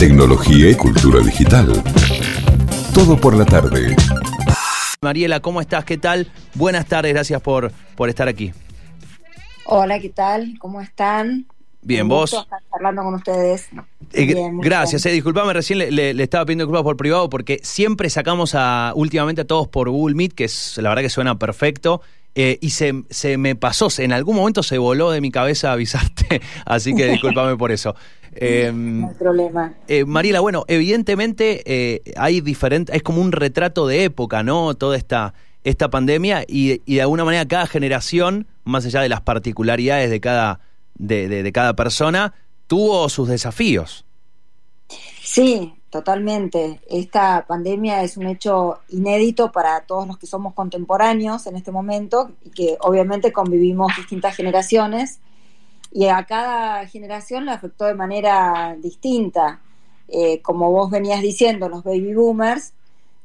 tecnología y cultura digital. Todo por la tarde. Mariela, ¿cómo estás? ¿Qué tal? Buenas tardes, gracias por, por estar aquí. Hola, ¿qué tal? ¿Cómo están? Bien, Un vos. estar hablando con ustedes. Eh, Bien, gracias, eh, disculpame, recién le, le- le estaba pidiendo disculpas por privado porque siempre sacamos a últimamente a todos por Google Meet, que es la verdad que suena perfecto. Eh, y se, se me pasó, se- en algún momento se voló de mi cabeza avisarte, así que discúlpame por eso. Eh, No hay problema. eh, Mariela, bueno, evidentemente eh, hay diferente, es como un retrato de época, ¿no? Toda esta, esta pandemia y, y de alguna manera cada generación, más allá de las particularidades de cada, de, de- de cada persona, tuvo sus desafíos. Sí, totalmente. Esta pandemia es un hecho inédito para todos los que somos contemporáneos en este momento y que obviamente convivimos distintas generaciones y a cada generación le afectó de manera distinta. Eh, como vos venías diciendo, los baby boomers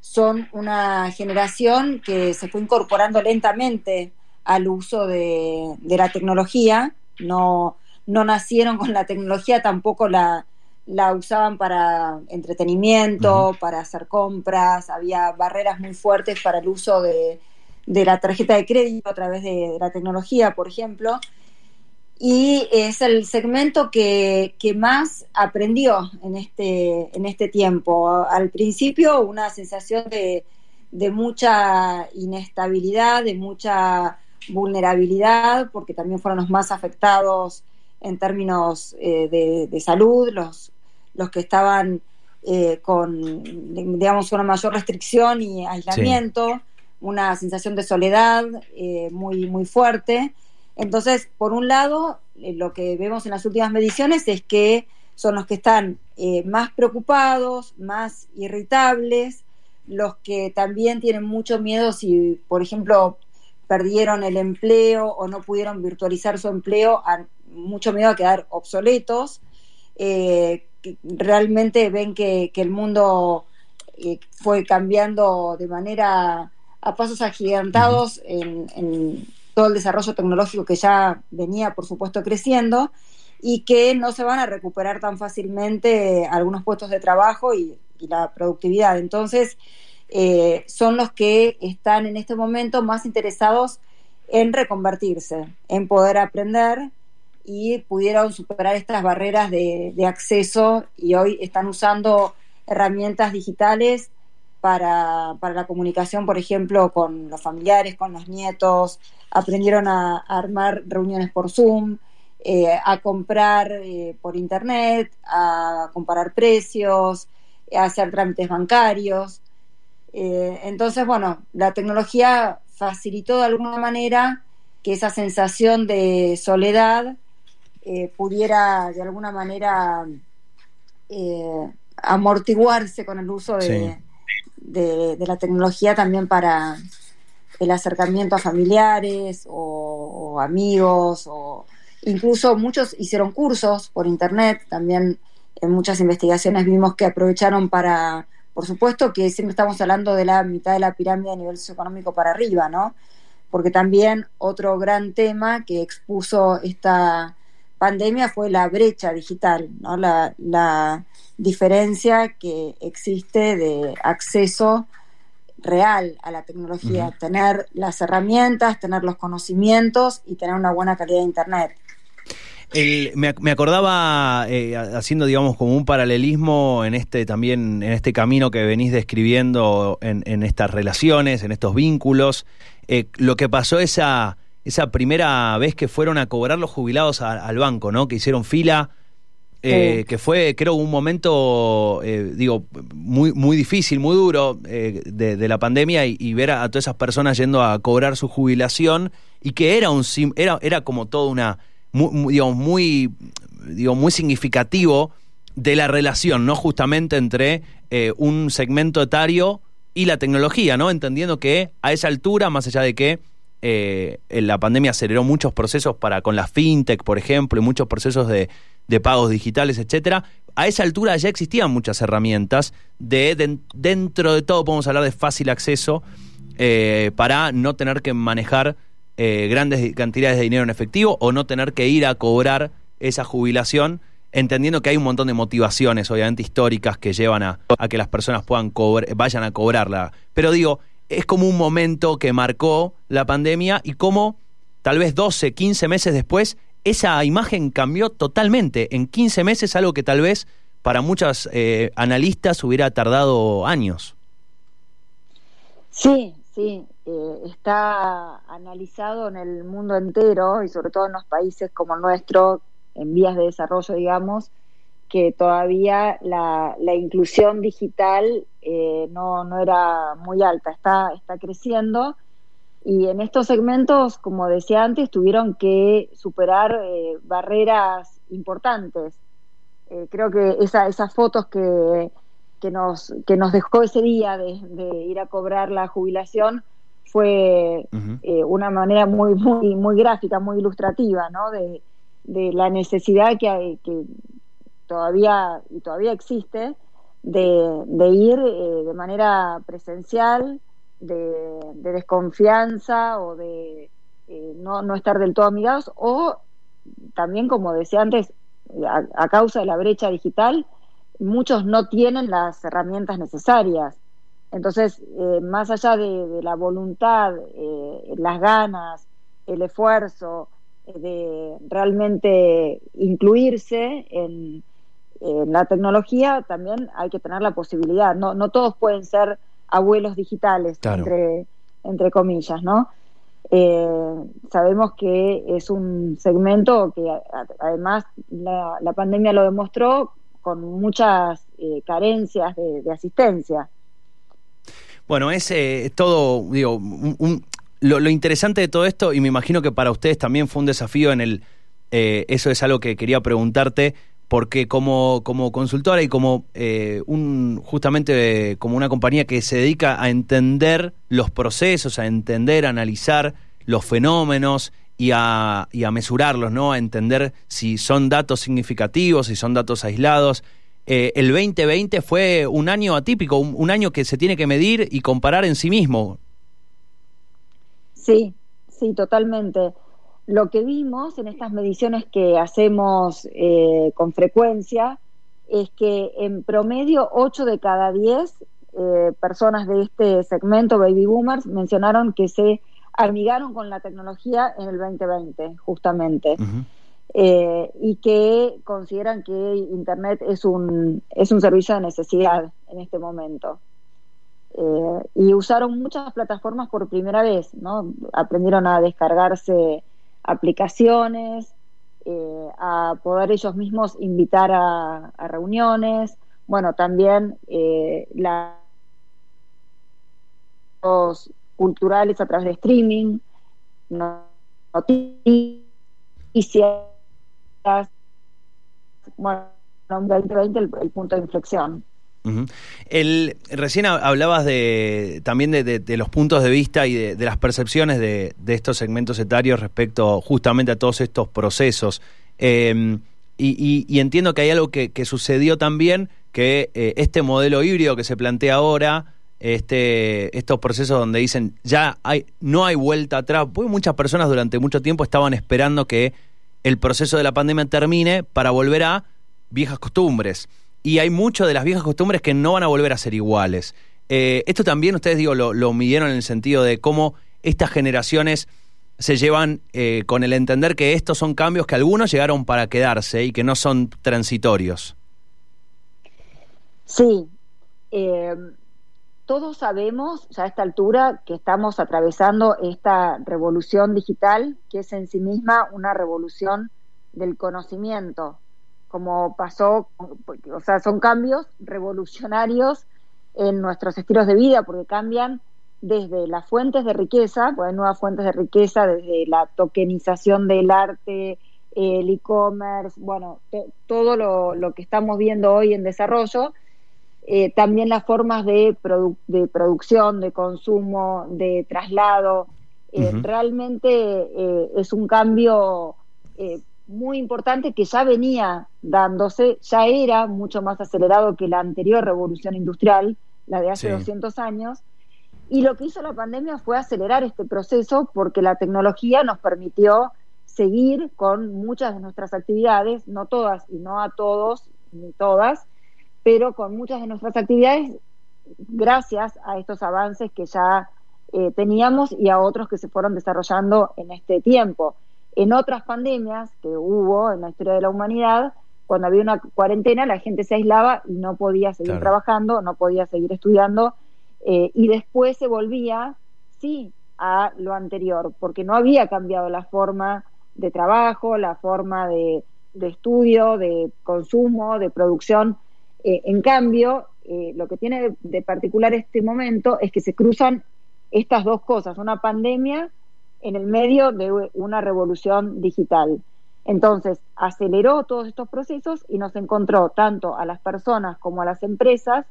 son una generación que se fue incorporando lentamente al uso de, de la tecnología, no, no nacieron con la tecnología, tampoco la, la usaban para entretenimiento, para hacer compras, había barreras muy fuertes para el uso de, de la tarjeta de crédito a través de, de la tecnología, por ejemplo, y es el segmento que, que más aprendió en este, en este tiempo. Al principio una sensación de, de mucha inestabilidad, de mucha vulnerabilidad, porque también fueron los más afectados en términos eh, de, de salud, los, los que estaban eh, con, digamos, una mayor restricción y aislamiento, una sensación de soledad eh, muy, muy fuerte. Entonces, por un lado, eh, lo que vemos en las últimas mediciones es que son los que están más preocupados, más irritables, los que también tienen mucho miedo si, por ejemplo, perdieron el empleo o no pudieron virtualizar su empleo, han mucho miedo a quedar obsoletos. Eh, que realmente ven que, que el mundo eh, fue cambiando de manera a pasos agigantados en, en todo el desarrollo tecnológico que ya venía, por supuesto, creciendo y que no se van a recuperar tan fácilmente algunos puestos de trabajo y, y la productividad. Entonces, eh, son los que están en este momento más interesados en reconvertirse, en poder aprender y pudieron superar estas barreras de, acceso y hoy están usando herramientas digitales para, para, la comunicación, por ejemplo, con los familiares, con los nietos, aprendieron a, a armar reuniones por Zoom, eh, a comprar eh, por Internet, a comparar precios, a hacer trámites bancarios. Eh, entonces, bueno, la tecnología facilitó de alguna manera que esa sensación de soledad eh, pudiera de alguna manera eh, amortiguarse con el uso de, sí. de, de, la tecnología también para el acercamiento a familiares o, o, amigos o incluso muchos hicieron cursos por internet también en muchas investigaciones vimos que aprovecharon para por supuesto que siempre estamos hablando de la mitad de la pirámide a nivel socioeconómico para arriba no porque también otro gran tema que expuso esta pandemia fue la brecha digital, ¿no? la, la diferencia que existe de acceso real a la tecnología, uh -huh. tener las herramientas, tener los conocimientos y tener una buena calidad de Internet. El, me, me, acordaba eh, haciendo digamos como un paralelismo en este también en este camino que venís describiendo en, en estas relaciones en estos vínculos eh, lo que pasó esa esa primera vez que fueron a cobrar los jubilados a, al banco, ¿no? Que hicieron fila, eh, sí. que fue, creo, un momento, eh, digo, muy, muy difícil, muy duro eh, de, de, la pandemia y, y, ver a, a, todas esas personas yendo a cobrar su jubilación y que era un era, era como toda una, muy, muy, digamos, muy, digo, muy significativo de la relación, ¿no? Justamente entre un segmento etario y la tecnología, ¿no? Entendiendo que a esa altura, más allá de que eh, la pandemia aceleró muchos procesos para con la fintech, por ejemplo, y muchos procesos de, pagos digitales, etcétera. A esa altura ya existían muchas herramientas de, de dentro de todo podemos hablar de fácil acceso eh, para no tener que manejar eh, grandes cantidades de dinero en efectivo o no tener que ir a cobrar esa jubilación entendiendo que hay un montón de motivaciones, obviamente históricas, que llevan a, a que las personas puedan vayan a cobrarla. Pero digo, es como un momento que marcó la pandemia y cómo tal vez 12, 15 meses después, esa imagen cambió totalmente. En 15 meses, algo que tal vez para muchas eh, analistas hubiera tardado años. Sí, sí, eh, está analizado en el mundo entero y sobre todo en los países como el nuestro, en vías de desarrollo, digamos, que todavía la, inclusión digital eh, no, no, era muy alta, está, está creciendo y en estos segmentos, como decía antes, tuvieron que superar eh, barreras importantes. Eh, creo que esa, esas fotos que, que, nos, que nos dejó ese día de, ir a cobrar la jubilación fue una manera muy, muy, muy gráfica, muy ilustrativa, ¿no? De, de la necesidad que, hay, que todavía y todavía existe de, ir eh, de manera presencial, de, desconfianza o de eh, no, no, estar del todo amigados, o también, como decía antes, a, causa de la brecha digital, muchos no tienen las herramientas necesarias. Entonces, eh, más allá de, la voluntad, las ganas, el esfuerzo de realmente incluirse en, la tecnología también hay que tener la posibilidad. No, no todos pueden ser abuelos digitales, entre, entre comillas, ¿no? Eh, sabemos que es un segmento que además la, pandemia lo demostró con muchas eh, carencias de, asistencia. Bueno, es eh, todo, digo, lo, lo, interesante de todo esto, y me imagino que para ustedes también fue un desafío en el, eso es algo que quería preguntarte, porque como, como consultora y como eh, un justamente como una compañía que se dedica a entender los procesos, a entender, a analizar los fenómenos y a, y a mesurarlos, ¿no? A entender si son datos significativos, si son datos aislados. Eh, el 2020 fue un año atípico, un, año que se tiene que medir y comparar en sí mismo. Sí, sí, totalmente lo que vimos en estas mediciones que hacemos eh, con frecuencia es que en promedio 8 de cada 10 eh, personas de este segmento baby boomers mencionaron que se amigaron con la tecnología en el 2020, justamente, eh, y que consideran que Internet es un, es un servicio de necesidad en este momento. y usaron muchas plataformas por primera vez, ¿no? Aprendieron a descargarse aplicaciones, eh, a poder ellos mismos invitar a, reuniones, bueno, también eh, los culturales a través de streaming, noticias, bueno, 2020 el, el punto de inflexión. El, recién hablabas de, también de, los puntos de vista y de, las percepciones de, estos segmentos etarios respecto justamente a todos estos procesos. Em, y, entiendo que hay algo que, sucedió también, que eh, este modelo híbrido que se plantea ahora, este, estos procesos donde dicen ya hay, no hay vuelta atrás, porque muchas personas durante mucho tiempo estaban esperando que el proceso de la pandemia termine para volver a viejas costumbres y hay mucho de las viejas costumbres que no van a volver a ser iguales. Eh, esto también ustedes digo lo, midieron en el sentido de cómo estas generaciones se llevan eh, con el entender que estos son cambios que algunos llegaron para quedarse y que no son transitorios. Sí, eh, todos sabemos ya a esta altura que estamos atravesando esta revolución digital, que es en sí misma una revolución del conocimiento, como pasó, o sea, son cambios revolucionarios en nuestros estilos de vida, porque cambian desde las fuentes de riqueza, pues hay nuevas fuentes de riqueza, desde la tokenización del arte, el e-commerce, bueno, todo lo, que estamos viendo hoy en desarrollo, eh, también las formas de, de producción, de consumo, de traslado, eh, realmente eh, es un cambio muy importante que ya venía dándose, ya era mucho más acelerado que la anterior revolución industrial, la de hace 200 años, y lo que hizo la pandemia fue acelerar este proceso porque la tecnología nos permitió seguir con muchas de nuestras actividades, no todas y no a todos ni todas, pero con muchas de nuestras actividades gracias a estos avances que ya eh, teníamos y a otros que se fueron desarrollando en este tiempo. En otras pandemias que hubo en la historia de la humanidad, cuando había una cuarentena, la gente se aislaba y no podía seguir trabajando, no podía seguir estudiando, eh, y después se volvía, sí, a lo anterior, porque no había cambiado la forma de trabajo, la forma de, estudio, de consumo, de producción. Eh, en cambio, eh, lo que tiene de particular este momento es que se cruzan estas dos cosas, una pandemia en el medio de una revolución digital. Entonces, aceleró todos estos procesos y nos encontró tanto a las personas como a las empresas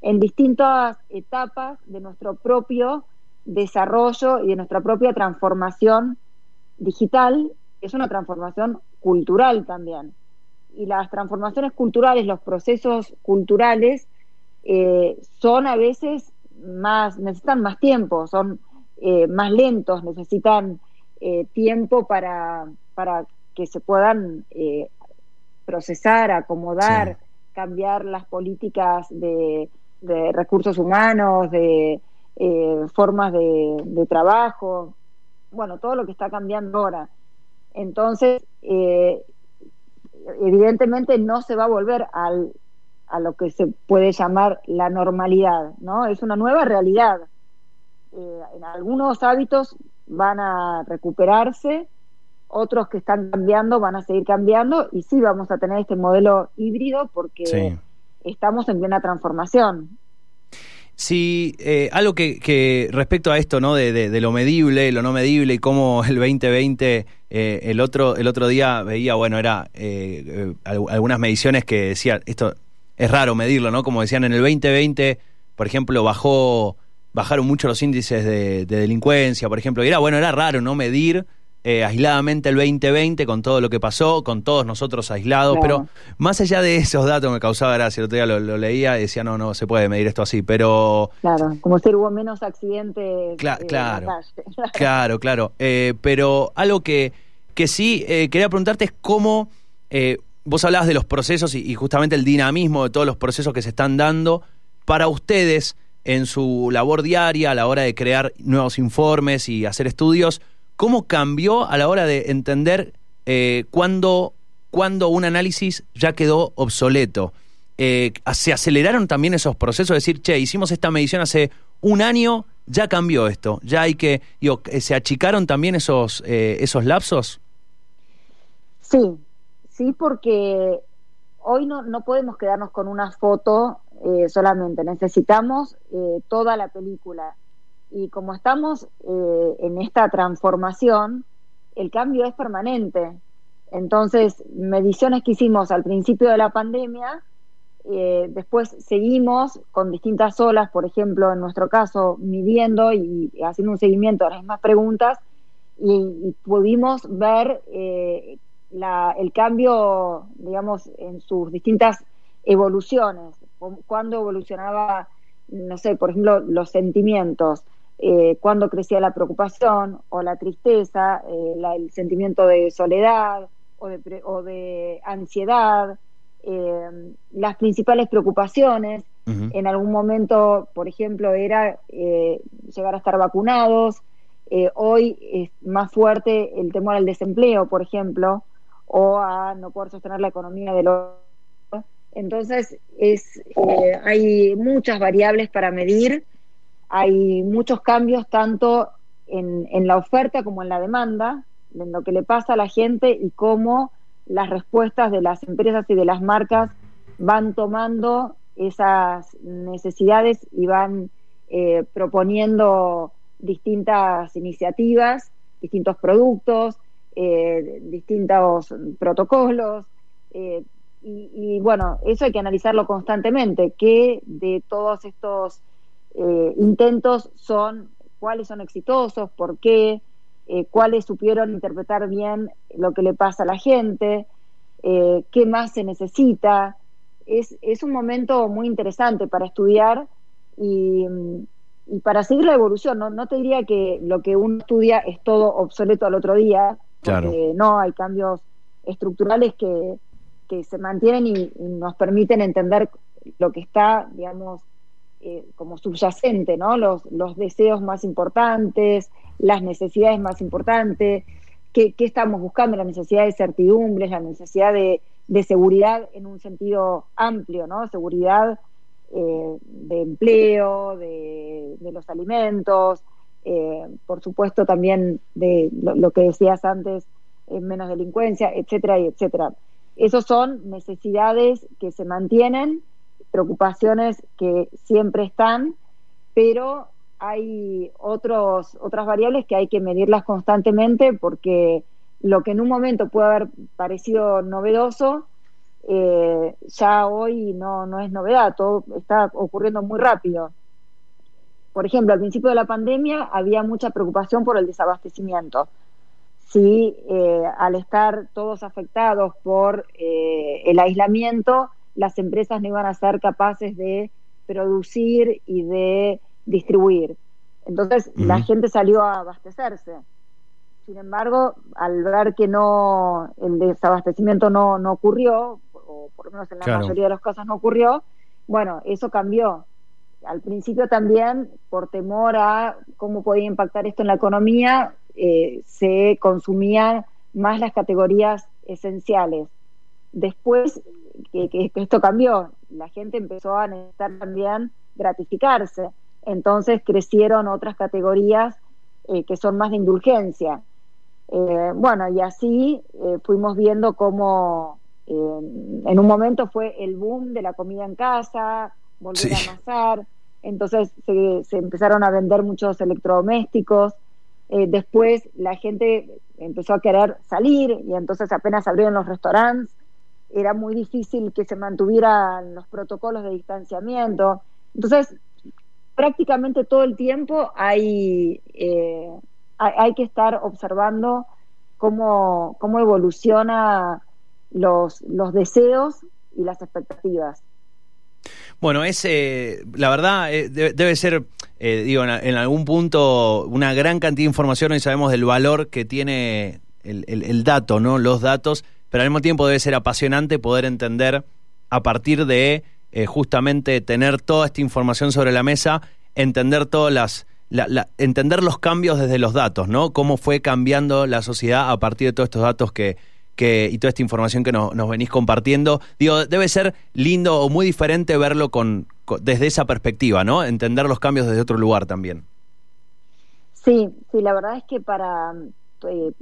en distintas etapas de nuestro propio desarrollo y de nuestra propia transformación digital, es una transformación cultural también. Y las transformaciones culturales, los procesos culturales, eh, son a veces más, necesitan más tiempo, son eh, más lentos, necesitan eh, tiempo para, para que se puedan procesar, acomodar, cambiar las políticas de, de recursos humanos, de eh, formas de, trabajo, bueno, todo lo que está cambiando ahora. Entonces, eh, evidentemente no se va a volver al, a lo que se puede llamar la normalidad, ¿no? Es una nueva realidad. Eh, en algunos hábitos van a recuperarse, otros que están cambiando van a seguir cambiando y sí vamos a tener este modelo híbrido porque estamos en plena transformación. Sí, eh, algo que, respecto a esto, ¿no? De, lo medible, lo no medible y cómo el 2020, eh, el otro el otro día veía, bueno, era eh, algunas mediciones que decían, esto es raro medirlo, ¿no? Como decían, en el 2020, por ejemplo, bajó bajaron mucho los índices de, de delincuencia, por ejemplo, y era, bueno, era raro, ¿no? Medir eh, aisladamente el 2020 con todo lo que pasó, con todos nosotros aislados, pero más allá de esos datos me causaba gracia, el otro día lo, leía y decía, no, no se puede medir esto así, pero... Claro, como si hubo menos accidentes. Eh, claro, claro, claro, eh, pero algo que, que sí quería preguntarte es cómo... vos hablabas de los procesos y, y justamente el dinamismo de todos los procesos que se están dando para ustedes en su labor diaria a la hora de crear nuevos informes y hacer estudios ¿Cómo cambió a la hora de entender eh, cuándo, un análisis ya quedó obsoleto? Eh, ¿Se aceleraron también esos procesos? Es decir, che, hicimos esta medición hace un año, ya cambió esto, ya hay que, digo, ¿se achicaron también esos, eh, esos lapsos? Sí, sí, porque hoy no, no podemos quedarnos con una foto solamente, necesitamos toda la película. Y como estamos eh, en esta transformación, el cambio es permanente. Entonces, mediciones que hicimos al principio de la pandemia, eh, después seguimos con distintas olas, por ejemplo, en nuestro caso, midiendo y haciendo un seguimiento a las mismas preguntas, y, pudimos ver eh, el cambio, digamos, en sus distintas evoluciones, cuando evolucionaba, no sé, por ejemplo, los sentimientos, eh, cuando crecía la preocupación o la tristeza, eh, el sentimiento de soledad o de, o de ansiedad, eh, las principales preocupaciones. En algún momento, por ejemplo, era llegar a estar vacunados. hoy es más fuerte el temor al desempleo, por ejemplo, o a no poder sostener la economía de los entonces, es, hay muchas variables para medir hay muchos cambios tanto en, la oferta como en la demanda, en lo que le pasa a la gente y cómo las respuestas de las empresas y de las marcas van tomando esas necesidades y van eh, proponiendo distintas iniciativas, distintos productos, eh, distintos protocolos. Eh, y, y, bueno, eso hay que analizarlo constantemente, que de todos estos eh, intentos son cuáles son exitosos, por qué, eh, cuáles supieron interpretar bien lo que le pasa a la gente, eh, qué más se necesita. Es, es, un momento muy interesante para estudiar y, para seguir la evolución. ¿no? no te diría que lo que uno estudia es todo obsoleto al otro día, Porque no, hay cambios estructurales que, que se mantienen y, nos permiten entender lo que está, digamos, eh, como subyacente, ¿no? Los, los deseos más importantes, las necesidades más importantes, qué, qué estamos buscando, la necesidad de certidumbre, la necesidad de, de seguridad en un sentido amplio, ¿no? Seguridad eh, de empleo, de, los alimentos, eh, por supuesto también de lo, que decías antes, menos delincuencia, etcétera, y etcétera. Esos son necesidades que se mantienen, preocupaciones que siempre están, pero hay otros, otras variables que hay que medirlas constantemente porque lo que en un momento puede haber parecido novedoso, eh, ya hoy no, no es novedad, todo está ocurriendo muy rápido. Por ejemplo, al principio de la pandemia había mucha preocupación por el desabastecimiento. Si eh, al estar todos afectados por eh, el aislamiento, las empresas no iban a ser capaces de producir y de distribuir. Entonces la gente salió a abastecerse. Sin embargo, al ver que no el desabastecimiento no, no ocurrió, o por lo menos en la mayoría de los casos no ocurrió, bueno, eso cambió. Al principio también, por temor a cómo podía impactar esto en la economía, eh, se consumían más las categorías esenciales. Después que, esto cambió, la gente empezó a necesitar también gratificarse, entonces crecieron otras categorías eh, que son más de indulgencia. Eh, bueno, y así fuimos viendo cómo en un momento fue el boom de la comida en casa, volver a amasar, entonces se, se, empezaron a vender muchos electrodomésticos, después la gente empezó a querer salir y entonces apenas abrieron los restaurantes, era muy difícil que se mantuvieran los protocolos de distanciamiento. Entonces, prácticamente todo el tiempo hay, eh, hay, que estar observando cómo, cómo evoluciona los, los deseos y las expectativas. Bueno, es, eh, la verdad, eh, debe, ser, digo, en, algún punto una gran cantidad de información y sabemos del valor que tiene el, el dato, ¿no? Los datos pero al mismo tiempo debe ser apasionante poder entender a partir de eh, justamente tener toda esta información sobre la mesa, entender todas las entender los cambios desde los datos, ¿no? Cómo fue cambiando la sociedad a partir de todos estos datos que, que y toda esta información que nos venís compartiendo. Digo, debe ser lindo o muy diferente verlo con, desde esa perspectiva, ¿no? Entender los cambios desde otro lugar también. Sí, sí, la verdad es que para eh,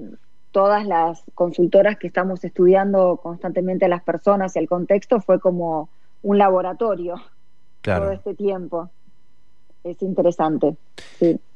todas las consultoras que estamos estudiando constantemente a las personas y el contexto fue como un laboratorio todo este tiempo. Es interesante.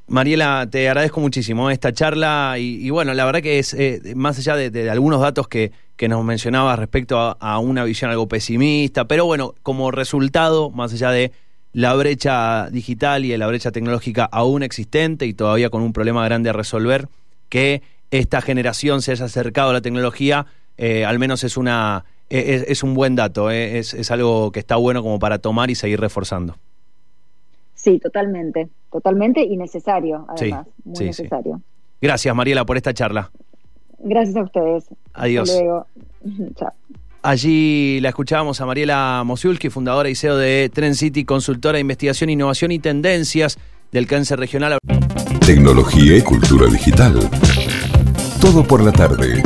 Mariela, te agradezco muchísimo esta charla y, bueno, la verdad que es, eh, más allá de, algunos datos que, que nos mencionabas respecto a, una visión algo pesimista, pero bueno, como resultado, más allá de la brecha digital y de la brecha tecnológica aún existente y todavía con un problema grande a resolver, que esta generación se haya acercado a la tecnología, eh, al menos es, una, e, es, un buen dato, eh, es, algo que está bueno como para tomar y seguir reforzando. Sí, totalmente, totalmente y necesario, además, muy necesario. Gracias, Mariela, por esta charla. Gracias a ustedes. Adiós. luego. Chao. Allí la escuchábamos a Mariela Mosiulski, fundadora y CEO de Trend City, consultora de investigación, innovación y tendencias del cáncer regional. Tecnología y cultura digital. Todo por la tarde.